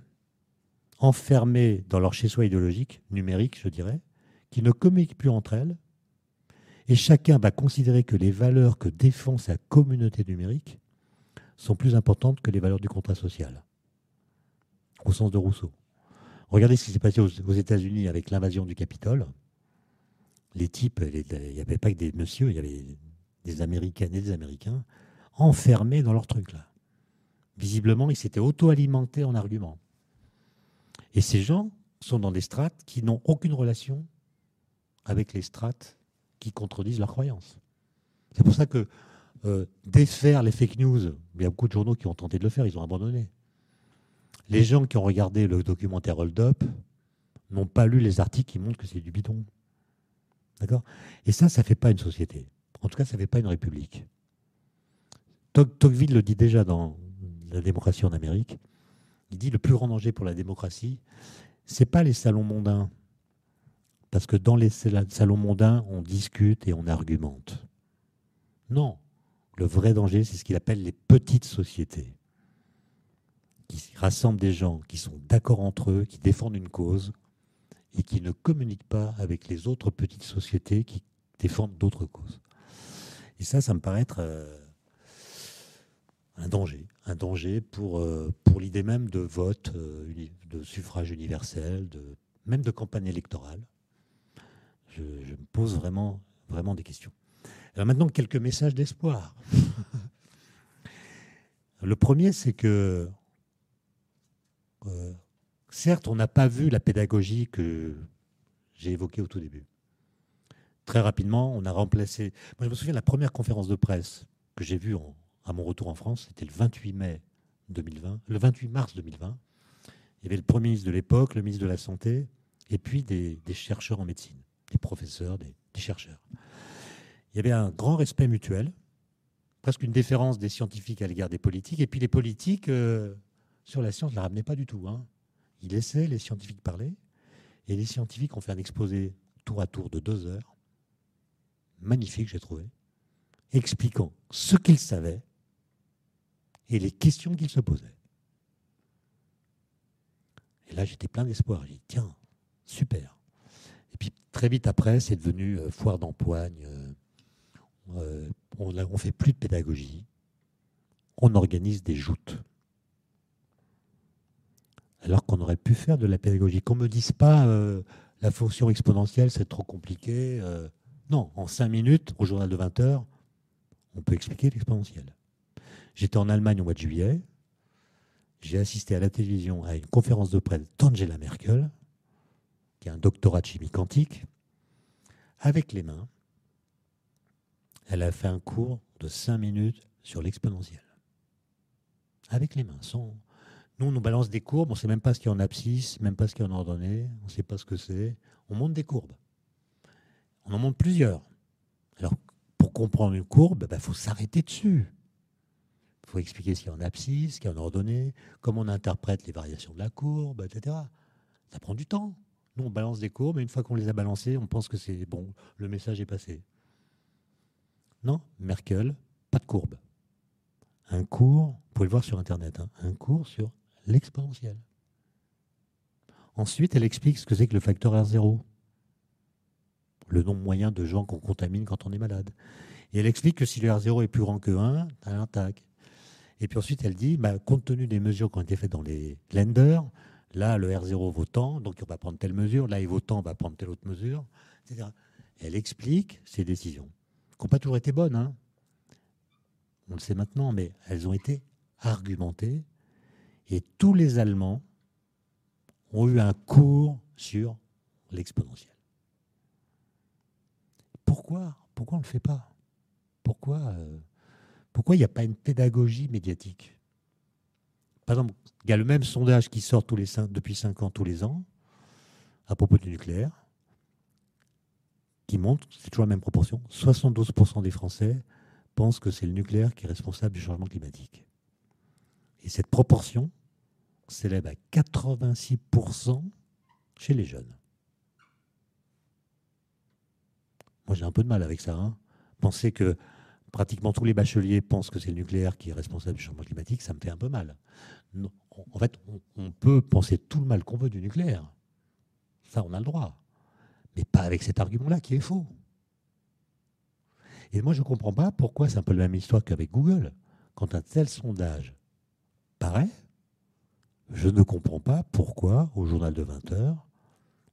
enfermées dans leur chez-soi idéologique, numérique, je dirais, qui ne communiquent plus entre elles. Et chacun va considérer que les valeurs que défend sa communauté numérique sont plus importantes que les valeurs du contrat social, au sens de Rousseau. Regardez ce qui s'est passé aux, États-Unis avec l'invasion du Capitole. Les types, il n'y avait pas que des messieurs, il y avait des Américaines et des Américains enfermés dans leur truc là. Visiblement, ils s'étaient auto-alimentés en arguments. Et ces gens sont dans des strates qui n'ont aucune relation avec les strates qui contredisent leurs croyances. C'est pour ça que euh, défaire les fake news, il y a beaucoup de journaux qui ont tenté de le faire, ils ont abandonné. Les gens qui ont regardé le documentaire Hold Up n'ont pas lu les articles qui montrent que c'est du bidon. D'accord? Et ça, ça ne fait pas une société. En tout cas, ça ne fait pas une république. Tocqueville le dit déjà dans La démocratie en Amérique. Il dit le plus grand danger pour la démocratie, c'est pas les salons mondains. Parce que dans les salons mondains, on discute et on argumente. Non. Le vrai danger, c'est ce qu'il appelle les petites sociétés, qui rassemblent des gens qui sont d'accord entre eux, qui défendent une cause et qui ne communiquent pas avec les autres petites sociétés qui défendent d'autres causes. Et ça, ça me paraît être euh, un danger, un danger pour, euh, pour l'idée même de vote, euh, de suffrage universel, de, même de campagne électorale. je, me pose vraiment, vraiment des questions. Alors maintenant, quelques messages d'espoir. Le premier, c'est que, euh, certes, on n'a pas vu la pédagogie que j'ai évoquée au tout début. Très rapidement, on a remplacé. Moi, je me souviens de la première conférence de presse que j'ai vue en- à mon retour en France, c'était le 28 mai 2020, le 28 mars 2020. Il y avait le Premier ministre de l'époque, le ministre de la Santé, et puis des, chercheurs en médecine, des professeurs, des, des chercheurs. Il y avait un grand respect mutuel, presque une déférence des scientifiques à l'égard des politiques, et puis les politiques, euh, sur la science, ne la ramenaient pas du tout. hein. Ils laissaient les scientifiques parler, et les scientifiques ont fait un exposé tour à tour de deux heures, magnifique, j'ai trouvé, expliquant ce qu'ils savaient et les questions qu'ils se posaient. Et là, j'étais plein d'espoir. J'ai dit, tiens, super. Et puis très vite après, c'est devenu euh, foire d'empoigne. euh, euh, on ne fait plus de pédagogie. On organise des joutes. Alors qu'on aurait pu faire de la pédagogie. Qu'on ne me dise pas la fonction exponentielle, c'est trop compliqué. non, en cinq minutes, au journal de 20 heures, on peut expliquer l'exponentielle. J'étais en Allemagne au mois de juillet. J'ai assisté à la télévision à une conférence de presse d'Angela Merkel, qui a un doctorat de chimie quantique, avec les mains. Elle a fait un cours de 5 minutes sur l'exponentielle. Avec les mains. Sans... Nous, on nous balance des courbes, on ne sait même pas ce qu'il y a en abscisse, même pas ce qu'il y a en ordonnée, on ne sait pas ce que c'est. On monte des courbes. On en monte plusieurs. Alors, pour comprendre une courbe, il faut s'arrêter dessus. Faut expliquer ce qu'il y a en abscisse, ce qu'il y a en ordonnée, comment on interprète les variations de la courbe, etc. Ça prend du temps. Nous, on balance des courbes, et une fois qu'on les a balancées, on pense que c'est bon, le message est passé. Non, Merkel, pas de courbe. Un cours, vous pouvez le voir sur Internet, hein, un cours sur l'exponentielle. Ensuite, elle explique ce que c'est que le facteur R0, le nombre moyen de gens qu'on contamine quand on est malade. Et elle explique que si le R0 est plus grand que 1, t'as un tac. Et puis ensuite, elle dit, bah, compte tenu des mesures qui ont été faites dans les lenders, là, le R0 vaut tant, donc on va prendre telle mesure, là, il vaut tant, on va prendre telle autre mesure, etc. Elle explique ses décisions, qui n'ont pas toujours été bonnes. hein. On le sait maintenant, mais elles ont été argumentées. Et tous les Allemands ont eu un cours sur l'exponentielle. Pourquoi Pourquoi on ne le fait pas? Pourquoi euh, pourquoi il n'y a pas une pédagogie médiatique? Par exemple, il y a le même sondage qui sort depuis 5 ans, tous les ans, à propos du nucléaire, qui montre, c'est toujours la même proportion, 72% des Français pensent que c'est le nucléaire qui est responsable du changement climatique. Et cette proportion s'élève à 86% chez les jeunes. Moi, j'ai un peu de mal avec ça. hein. Penser que pratiquement tous les bacheliers pensent que c'est le nucléaire qui est responsable du changement climatique, ça me fait un peu mal. En fait, on, on peut penser tout le mal qu'on veut du nucléaire. Ça, on a le droit. Mais pas avec cet argument-là qui est faux. Et moi, je ne comprends pas pourquoi c'est un peu la même histoire qu'avec Google. Quand un tel sondage paraît, je ne comprends pas pourquoi, au journal de 20 heures,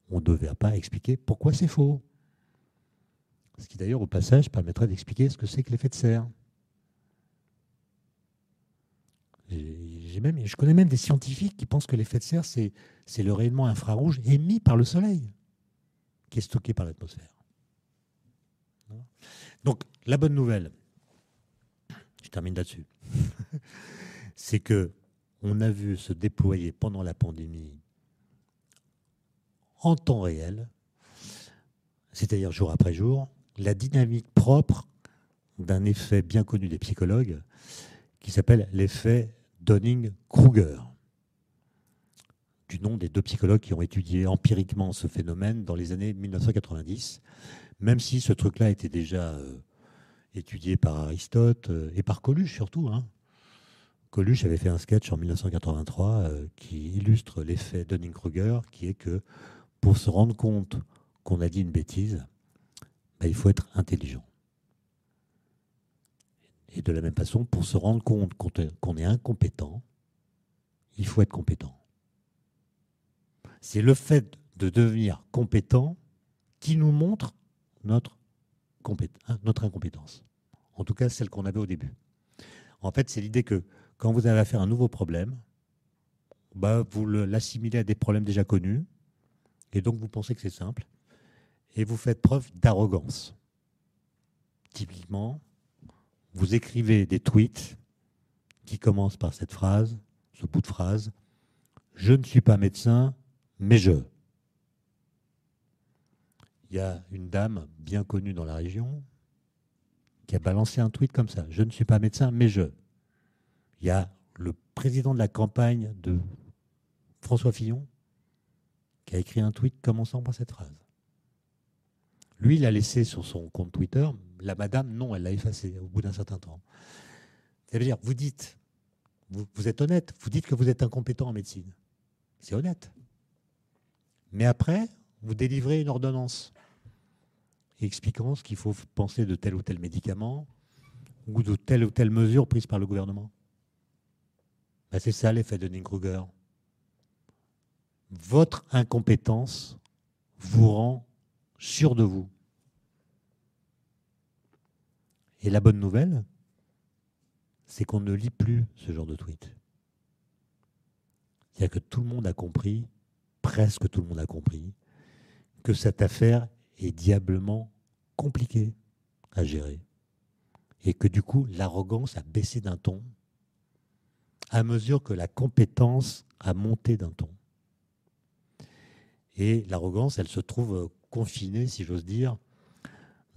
on ne devait pas expliquer pourquoi c'est faux. Ce qui d'ailleurs, au passage, permettrait d'expliquer ce que c'est que l'effet de serre. Je connais même des scientifiques qui pensent que l'effet de serre, c'est c'est le rayonnement infrarouge émis par le Soleil, qui est stocké par l'atmosphère. Donc, la bonne nouvelle, je termine là-dessus, c'est que on a vu se déployer pendant la pandémie en temps réel, c'est-à-dire jour après jour, la dynamique propre d'un effet bien connu des psychologues qui s'appelle l'effet Donning-Kruger, du nom des deux psychologues qui ont étudié empiriquement ce phénomène dans les années 1990, même si ce truc-là était déjà euh, étudié par Aristote euh, et par Coluche surtout. hein. Coluche avait fait un sketch en 1983 euh, qui illustre l'effet Dunning-Kruger, qui est que pour se rendre compte qu'on a dit une bêtise, ben, il faut être intelligent. Et de la même façon, pour se rendre compte qu'on est- incompétent, il faut être compétent. C'est le fait de devenir compétent qui nous montre notre, hein, notre incompétence. En tout cas, celle qu'on avait au début. En fait, c'est l'idée que quand vous avez affaire à un nouveau problème, bah, vous l'assimilez à des problèmes déjà connus, et donc vous pensez que c'est simple, et vous faites preuve d'arrogance. Typiquement, vous écrivez des tweets qui commencent par cette phrase, ce bout de phrase, Je ne suis pas médecin, mais je. Il y a une dame bien connue dans la région qui a balancé un tweet comme ça. Je ne suis pas médecin, mais je. Il y a le président de la campagne de François Fillon qui a écrit un tweet commençant par cette phrase. Lui, il l'a laissé sur son compte Twitter. La madame, non, elle l'a effacé au bout d'un certain temps. Ça veut dire, vous dites, vous, vous, êtes honnête, vous dites que vous êtes incompétent en médecine. C'est honnête. Mais après, vous délivrez une ordonnance expliquant ce qu'il faut penser de tel ou tel médicament ou de telle ou telle mesure prise par le gouvernement. Ben, c'est ça l'effet de Kruger. Votre incompétence vous rend sûr de vous. Et la bonne nouvelle, c'est qu'on ne lit plus ce genre de tweet. C'est-à-dire que tout le monde a compris, presque tout le monde a compris, que cette affaire est diablement compliquée à gérer. Et que du coup, l'arrogance a baissé d'un ton à mesure que la compétence a monté d'un ton. Et l'arrogance, elle se trouve confinée, si j'ose dire,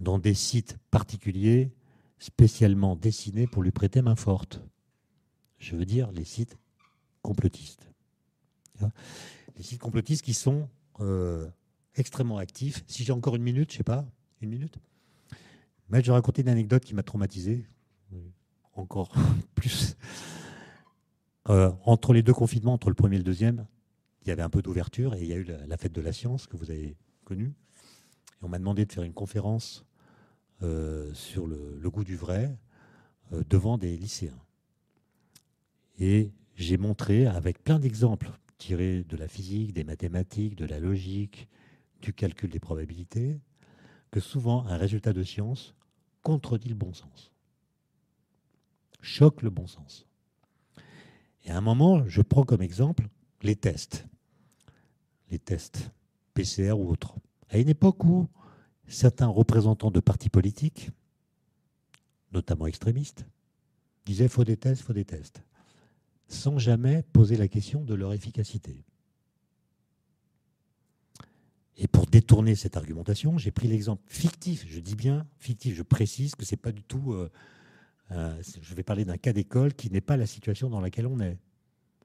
dans des sites particuliers spécialement dessinés pour lui prêter main forte. Je veux dire les sites complotistes. Les sites complotistes qui sont euh, extrêmement actif. Si j'ai encore une minute, je sais pas, une minute. Mais je vais raconter une anecdote qui m'a traumatisé, encore plus. Euh, entre les deux confinements, entre le premier et le deuxième, il y avait un peu d'ouverture et il y a eu la, fête de la science que vous avez connue. Et on m'a demandé de faire une conférence euh, sur le, goût du vrai euh, devant des lycéens. Et j'ai montré avec plein d'exemples tirés de la physique, des mathématiques, de la logique, du calcul des probabilités, que souvent un résultat de science contredit le bon sens, choque le bon sens. Et à un moment, je prends comme exemple les tests, les tests PCR ou autres. À une époque où certains représentants de partis politiques, notamment extrémistes, disaient faut des tests, faut des tests, sans jamais poser la question de leur efficacité. Et pour détourner cette argumentation, j'ai pris l'exemple fictif, je dis bien fictif, je précise que c'est pas du tout. Euh, euh, je vais parler d'un cas d'école qui n'est pas la situation dans laquelle on est.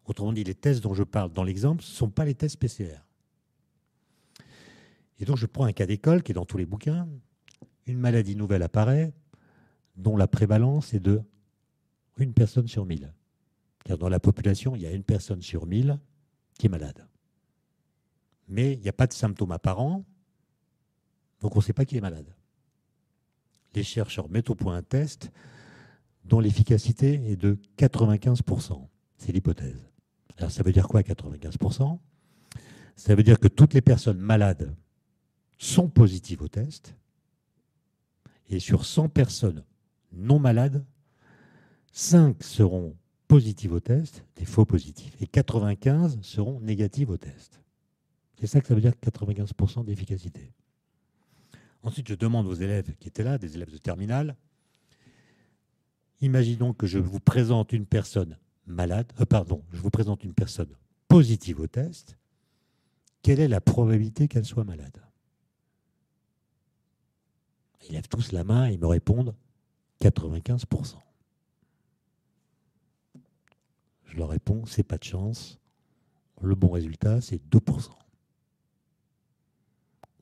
Autrement dit, les tests dont je parle dans l'exemple ne sont pas les tests PCR. Et donc je prends un cas d'école qui est dans tous les bouquins. Une maladie nouvelle apparaît, dont la prévalence est de une personne sur mille. Car dans la population, il y a une personne sur mille qui est malade mais il n'y a pas de symptômes apparents, donc on ne sait pas qui est malade. Les chercheurs mettent au point un test dont l'efficacité est de 95%. C'est l'hypothèse. Alors ça veut dire quoi 95% Ça veut dire que toutes les personnes malades sont positives au test, et sur 100 personnes non malades, 5 seront positives au test, des faux positifs, et 95 seront négatives au test. C'est ça que ça veut dire 95% d'efficacité. Ensuite, je demande aux élèves qui étaient là, des élèves de terminale, imaginons que je vous présente une personne malade, euh, pardon, je vous présente une personne positive au test, quelle est la probabilité qu'elle soit malade? Ils lèvent tous la main et ils me répondent 95%. Je leur réponds, c'est pas de chance. Le bon résultat, c'est 2%.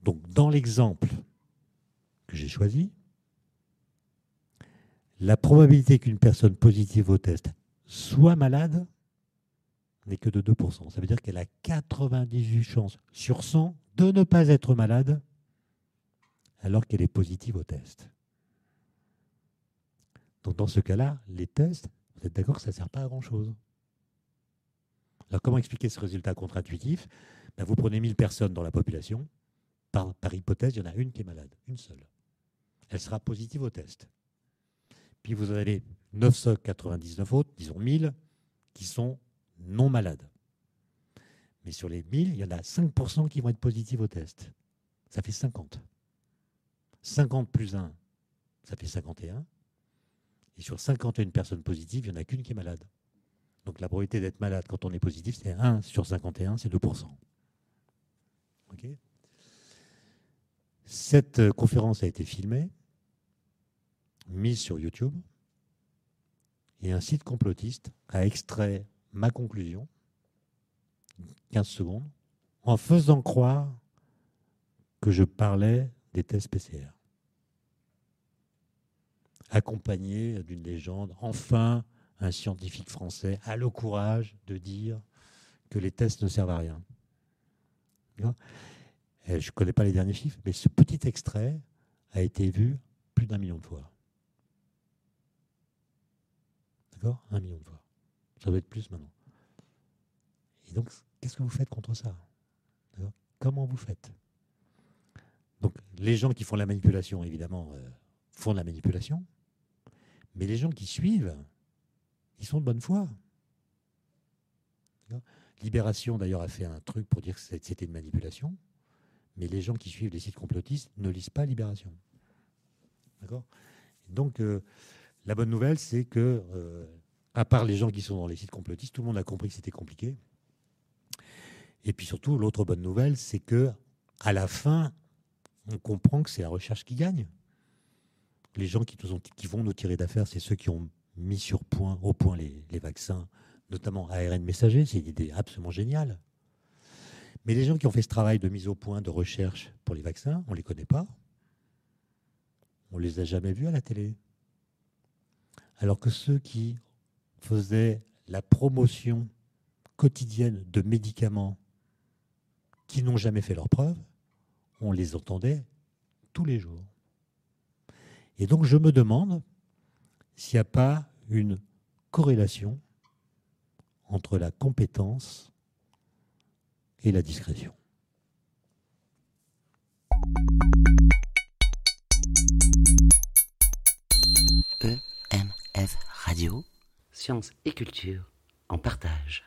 Donc dans l'exemple que j'ai choisi, la probabilité qu'une personne positive au test soit malade n'est que de 2%. Ça veut dire qu'elle a 98 chances sur 100 de ne pas être malade alors qu'elle est positive au test. Donc dans ce cas-là, les tests, vous êtes d'accord que ça ne sert pas à grand-chose. Alors comment expliquer ce résultat contre-intuitif? Ben, Vous prenez 1000 personnes dans la population, par, hypothèse, il y en a une qui est malade, une seule. Elle sera positive au test. Puis vous avez 999 autres, disons 1000, qui sont non malades. Mais sur les 1000, il y en a 5% qui vont être positifs au test. Ça fait 50. 50 plus 1, ça fait 51. Et sur 51 personnes positives, il n'y en a qu'une qui est malade. Donc la probabilité d'être malade quand on est positif, c'est 1 sur 51, c'est 2%. OK? Cette euh, conférence a été filmée, mise sur YouTube, et un site complotiste a extrait ma conclusion, 15 secondes, en faisant croire que je parlais des tests PCR. Accompagné d'une légende, enfin, un scientifique français a le courage de dire que les tests ne servent à rien. Je ne connais pas les derniers chiffres, mais ce petit extrait a été vu plus d'un million de fois. D'accord? Un million de fois. Ça doit être plus maintenant. Et donc, qu'est-ce que vous faites contre ça? Comment vous faites? Donc, les gens qui font la manipulation, évidemment, euh, font de la manipulation. Mais les gens qui suivent, ils sont de bonne foi. Libération, d'ailleurs, a fait un truc pour dire que c'était une manipulation. Mais les gens qui suivent les sites complotistes ne lisent pas Libération. D'accord Donc, euh, la bonne nouvelle, c'est que, euh, à part les gens qui sont dans les sites complotistes, tout le monde a compris que c'était compliqué. Et puis surtout, l'autre bonne nouvelle, c'est que, à la fin, on comprend que c'est la recherche qui gagne. Les gens qui, vont nous tirer d'affaire, c'est ceux qui ont mis sur point, au point les, vaccins, notamment ARN messager, c'est une idée absolument géniale. Mais les gens qui ont fait ce travail de mise au point, de recherche pour les vaccins, on ne les connaît pas. On ne les a jamais vus à la télé. Alors que ceux qui faisaient la promotion quotidienne de médicaments qui n'ont jamais fait leur preuve, on les entendait tous les jours. Et donc je me demande s'il n'y a pas une corrélation entre la compétence et la discrétion. EMF Radio, sciences et culture en partage.